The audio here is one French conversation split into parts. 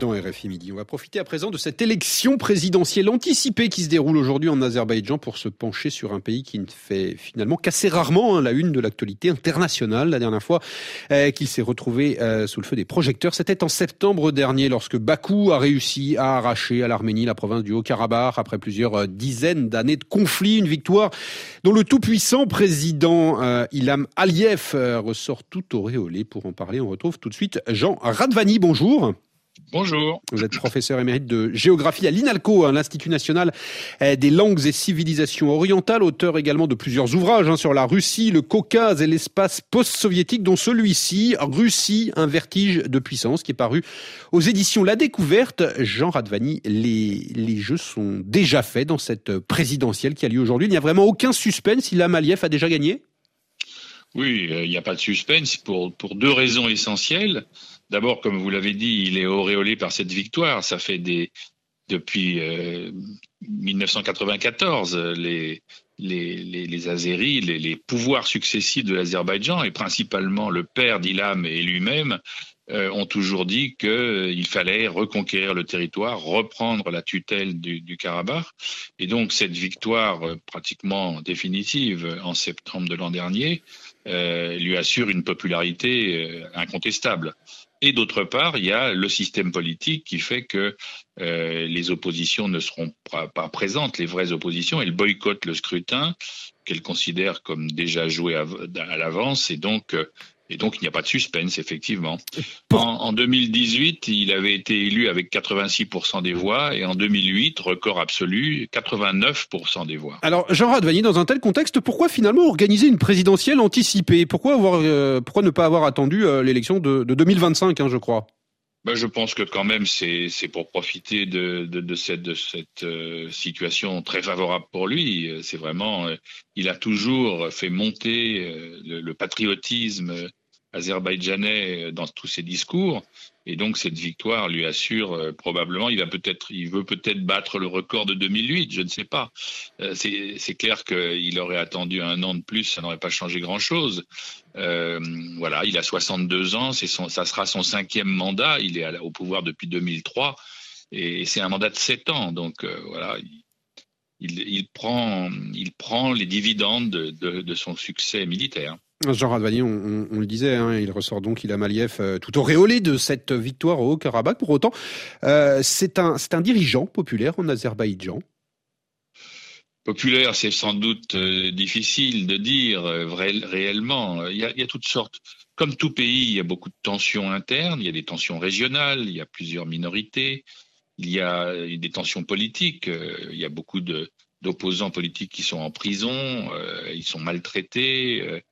dans RFI Midi. On va profiter à présent de cette élection présidentielle anticipée qui se déroule aujourd'hui en Azerbaïdjan pour se pencher sur un pays qui ne fait finalement qu'assez rarement hein, la une de l'actualité internationale. La dernière fois euh, qu'il s'est retrouvé euh, sous le feu des projecteurs, c'était en septembre dernier lorsque Bakou a réussi à arracher à l'Arménie la province du Haut-Karabakh après plusieurs euh, dizaines d'années de conflit. Une victoire dont le tout-puissant président Ilham Aliyev ressort tout auréolé. Pour en parler, on retrouve tout de suite Jean Radvani. Bonjour. Bonjour. Vous êtes professeur émérite de géographie à l'INALCO, l'Institut national euh, des langues et civilisations orientales, auteur également de plusieurs ouvrages hein, sur la Russie, le Caucase et l'espace post-soviétique, dont celui-ci, Russie, un vertige de puissance, qui est paru aux éditions La Découverte. Jean Radvani, les, les jeux sont déjà faits dans cette présidentielle qui a lieu aujourd'hui. Il n'y a vraiment aucun suspense. Ilham Aliyev a déjà gagné? Oui, il n'y a pas de suspense pour, deux raisons essentielles. D'abord, comme vous l'avez dit, il est auréolé par cette victoire. Ça fait des depuis euh, 1994 les les, les, les Azéris, les, les, pouvoirs successifs de l'Azerbaïdjan et principalement le père d'Ilham et lui-même euh, ont toujours dit qu'il euh, fallait reconquérir le territoire, reprendre la tutelle du, Karabakh. Et donc cette victoire euh, pratiquement définitive en septembre de l'an dernier euh, lui assure une popularité euh, incontestable. Et d'autre part, il y a le système politique qui fait que euh, les oppositions ne seront pas, présentes, les vraies oppositions. Elles boycottent le scrutin qu'elles considèrent comme déjà joué à, à l'avance. Et donc, euh, et donc, il n'y a pas de suspense, effectivement. En, en, 2018, il avait été élu avec 86% des voix, et en 2008, record absolu, 89% des voix. Alors, Jean Radvani, dans un tel contexte, pourquoi finalement organiser une présidentielle anticipée? Pourquoi, avoir, euh, pourquoi ne pas avoir attendu euh, l'élection de, de, 2025, hein, je crois? Ben, je pense que quand même c'est pour profiter de, de, cette, de cette euh, situation très favorable pour lui. C'est vraiment, euh, il a toujours fait monter euh, le, patriotisme azerbaïdjanais dans tous ses discours. Et donc cette victoire lui assure euh, probablement, il va peut-être, il veut peut-être battre le record de 2008, je ne sais pas. Euh, c'est clair qu'il aurait attendu un an de plus, ça n'aurait pas changé grand-chose. Euh, voilà, il a 62 ans, son, ça sera son cinquième mandat. Il est au pouvoir depuis 2003 et c'est un mandat de sept ans. Donc euh, voilà, il, prend, il prend les dividendes de, de, de son succès militaire. Jean Radvani, on, on, le disait, hein, il ressort donc, il a Maliev euh, tout auréolé de cette victoire au Haut-Karabakh. Pour autant, euh, c'est un, un dirigeant populaire en Azerbaïdjan. Populaire, c'est sans doute euh, difficile de dire euh, réellement. Il y, a, il y, a, toutes sortes. Comme tout pays, il y a beaucoup de tensions internes, il y a des tensions régionales, il y a plusieurs minorités, il y a des tensions politiques, il y a beaucoup d'opposants politiques qui sont en prison, ils sont maltraités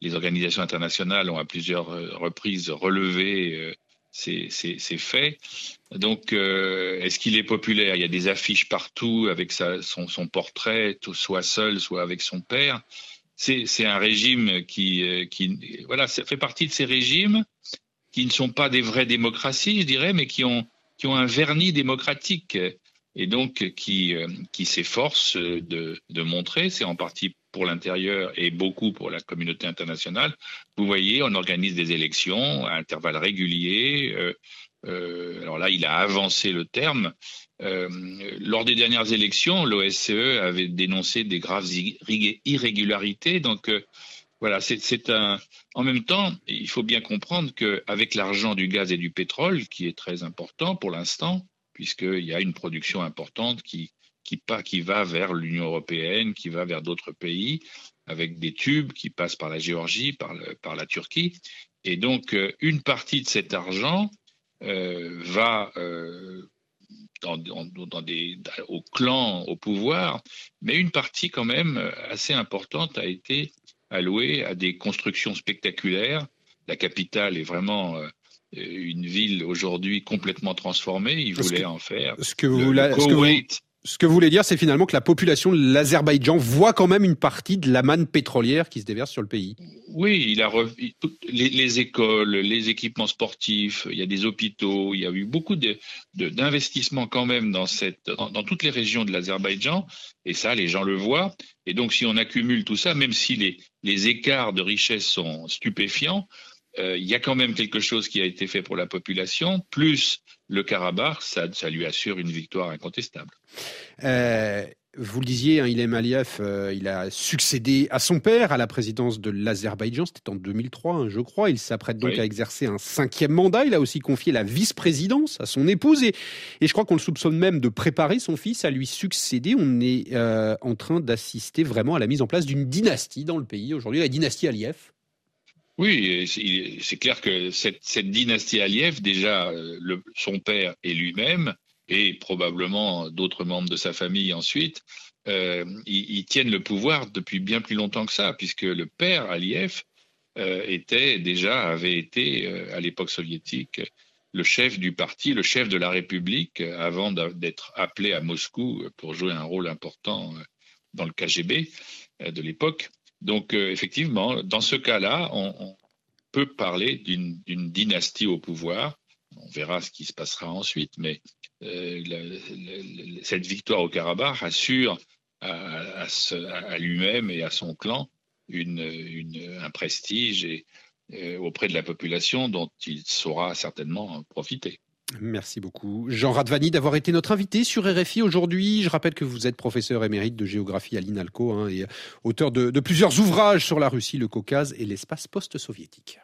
les organisations internationales ont à plusieurs euh, reprises relevé euh, ces, faits. Donc, euh, est-ce qu'il est populaire? Il y a des affiches partout avec son, portrait, soit seul, soit avec son père. C'est un régime qui, fait partie de ces régimes qui ne sont pas des vraies démocraties, je dirais, mais qui ont un vernis démocratique et donc qui, qui s'efforcent de, montrer, c'est en partie pour l'intérieur et beaucoup pour la communauté internationale. Vous voyez, on organise des élections à intervalles réguliers. Euh, euh, alors là, il a avancé le terme. Euh, lors des dernières élections, l'OSCE avait dénoncé des graves irrégularités. Donc euh, voilà, c'est un. En même temps, il faut bien comprendre qu'avec l'argent du gaz et du pétrole, qui est très important pour l'instant, puisqu'il y a une production importante qui qui, va vers l'Union européenne, qui va vers d'autres pays, avec des tubes qui passent par la Géorgie, par, la Turquie. Et donc, euh, une partie de cet argent euh, va euh, au clan, au pouvoir, mais une partie quand même assez importante a été allouée à des constructions spectaculaires. La capitale est vraiment une ville aujourd'hui complètement transformée. Ils voulaient en faire. Ce que vous, le, ce que vous, voulez dire, c'est finalement que la population de l'Azerbaïdjan voit quand même une partie de la manne pétrolière qui se déverse sur le pays. Oui, il a les, les, écoles, les équipements sportifs, il y a des hôpitaux, il y a eu beaucoup d'investissements quand même dans, cette, dans, dans toutes les régions de l'Azerbaïdjan, et ça, les gens le voient. Et donc, si on accumule tout ça, même si les, les écarts de richesse sont stupéfiants, euh, il y a quand même quelque chose qui a été fait pour la population, plus le Karabakh, ça, ça lui assure une victoire incontestable. Euh, vous le disiez, hein, Ilham Aliyev, euh, il a succédé à son père à la présidence de l'Azerbaïdjan, c'était en 2003, hein, je crois. Il s'apprête donc à exercer un cinquième mandat. Il a aussi confié la vice-présidence à son épouse et, et je crois qu'on le soupçonne même de préparer son fils à lui succéder. On est en train d'assister vraiment à la mise en place d'une dynastie dans le pays aujourd'hui, la dynastie Aliyev. Oui, c'est clair que cette, dynastie Aliyev, déjà, euh, son père et lui-même, et probablement d'autres membres de sa famille ensuite, euh, ils, tiennent le pouvoir depuis bien plus longtemps que ça, puisque le père Aliyev euh, était déjà avait été à l'époque soviétique le chef du parti, le chef de la République, avant d'être appelé à Moscou pour jouer un rôle important dans le KGB de l'époque. Donc euh, effectivement, dans ce cas-là, on, peut parler d'une dynastie au pouvoir. On verra ce qui se passera ensuite, mais euh, cette victoire au Karabakh assure à, lui-même et à son clan un prestige euh, auprès de la population dont il saura certainement profiter. Merci beaucoup. Jean Radvani d'avoir été notre invité sur RFI aujourd'hui. Je rappelle que vous êtes professeur émérite de géographie à l'INALCO hein, et auteur de plusieurs ouvrages sur la Russie, le Caucase et l'espace post-soviétique.